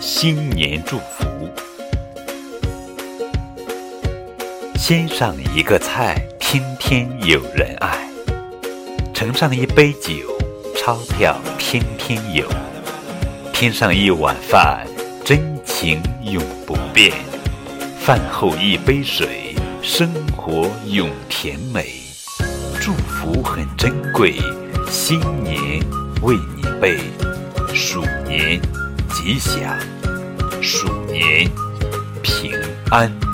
新年祝福。先上一个菜，天天有人爱；盛上一杯酒，钞票天天有；添上一碗饭，真情永不变；饭后一杯水，生活永甜美。祝福很珍贵，新年为你备，鼠年吉祥，鼠年平安。